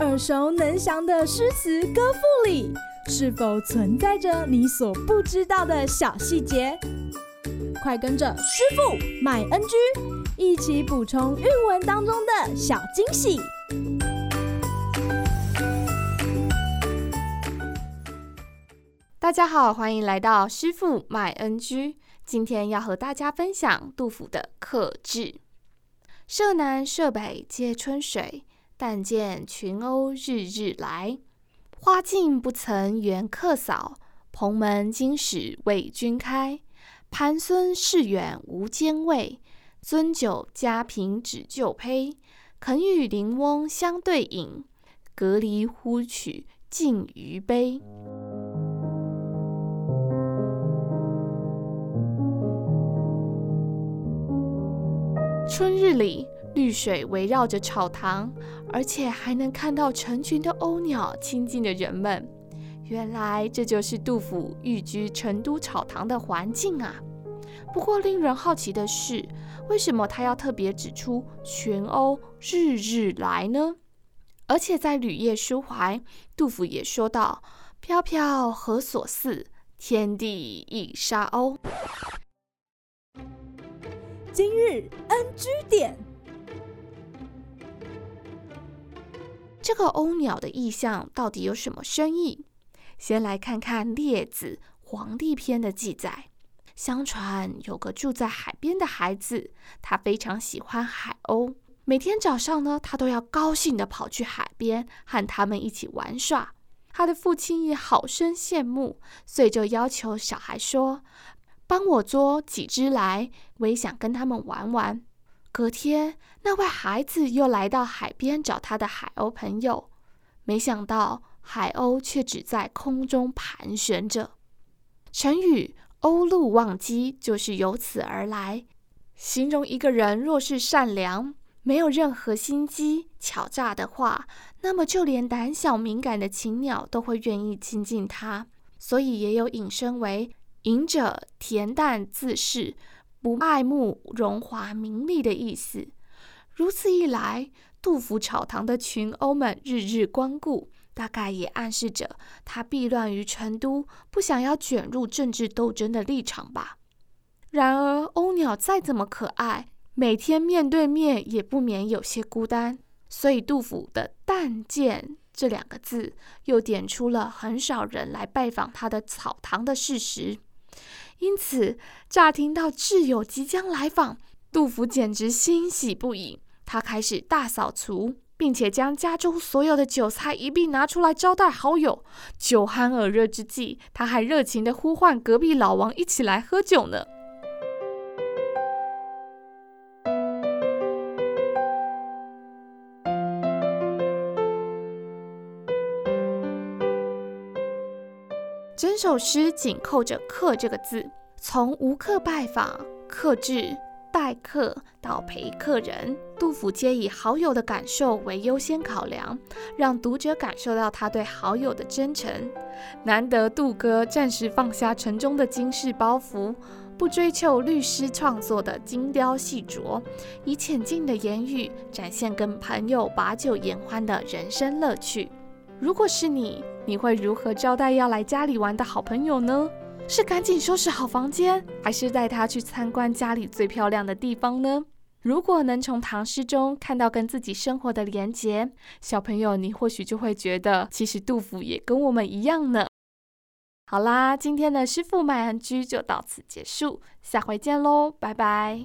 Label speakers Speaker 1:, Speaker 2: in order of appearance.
Speaker 1: 耳熟能详的诗词歌赋里，是否存在着你所不知道的小细节？快跟着师傅麦恩居一起补充韵文当中的小惊喜！
Speaker 2: 大家好，欢迎来到师傅麦恩居。今天要和大家分享杜甫的《客至》：舍南舍北皆春水，但见群鸥日日来。花径不曾缘客扫，蓬门今始为君开。盘孙市远无兼味，樽酒家贫只旧醅。肯与邻翁相对饮，隔篱呼取尽余杯。春日里，绿水围绕着草堂，而且还能看到成群的鸥鸟亲近的人们。原来这就是杜甫寓居成都草堂的环境啊！不过令人好奇的是，为什么他要特别指出群鸥日日来呢？而且在《旅夜书怀》，杜甫也说道：“飘飘何所似？天地一沙鸥。”
Speaker 1: 今日 NG 点。
Speaker 2: 这个鸥鸟的意象到底有什么深意？先来看看《列子·黄帝篇》的记载。相传有个住在海边的孩子，他非常喜欢海鸥。每天早上呢，他都要高兴地跑去海边和他们一起玩耍。他的父亲也好生羡慕，所以就要求小孩说：“帮我捉几只来，我也想跟他们玩玩。”隔天，那位孩子又来到海边找他的海鸥朋友，没想到。海鸥却只在空中盘旋着。成语“鸥鹭忘机”就是由此而来，形容一个人若是善良，没有任何心机巧诈的话，那么就连胆小敏感的禽鸟都会愿意亲近他。所以也有引申为“隐者恬淡自适，不爱慕荣华名利”的意思。如此一来，杜甫草堂的群鸥们日日光顾。大概也暗示着他避乱于成都，不想要卷入政治斗争的立场吧。然而，鸥鸟再怎么可爱，每天面对面也不免有些孤单。所以，杜甫的“但见”这两个字，又点出了很少人来拜访他的草堂的事实。因此，乍听到挚友即将来访，杜甫简直欣喜不已。他开始大扫除。并且将家中所有的酒菜一并拿出来招待好友。酒酣耳热之际，他还热情地呼唤隔壁老王一起来喝酒呢。整首诗紧扣着“客”这个字，从无客拜访、客至。待客到陪客人，杜甫皆以好友的感受为优先考量，让读者感受到他对好友的真诚。难得杜哥暂时放下沉重的经世包袱，不追求律诗创作的精雕细琢，以浅近的言语展现跟朋友把酒言欢的人生乐趣。如果是你，你会如何招待要来家里玩的好朋友呢？是赶紧收拾好房间，还是带他去参观家里最漂亮的地方呢？如果能从唐诗中看到跟自己生活的连结，小朋友，你或许就会觉得，其实杜甫也跟我们一样呢。好啦，今天的师傅卖安居就到此结束，下回见喽，拜拜。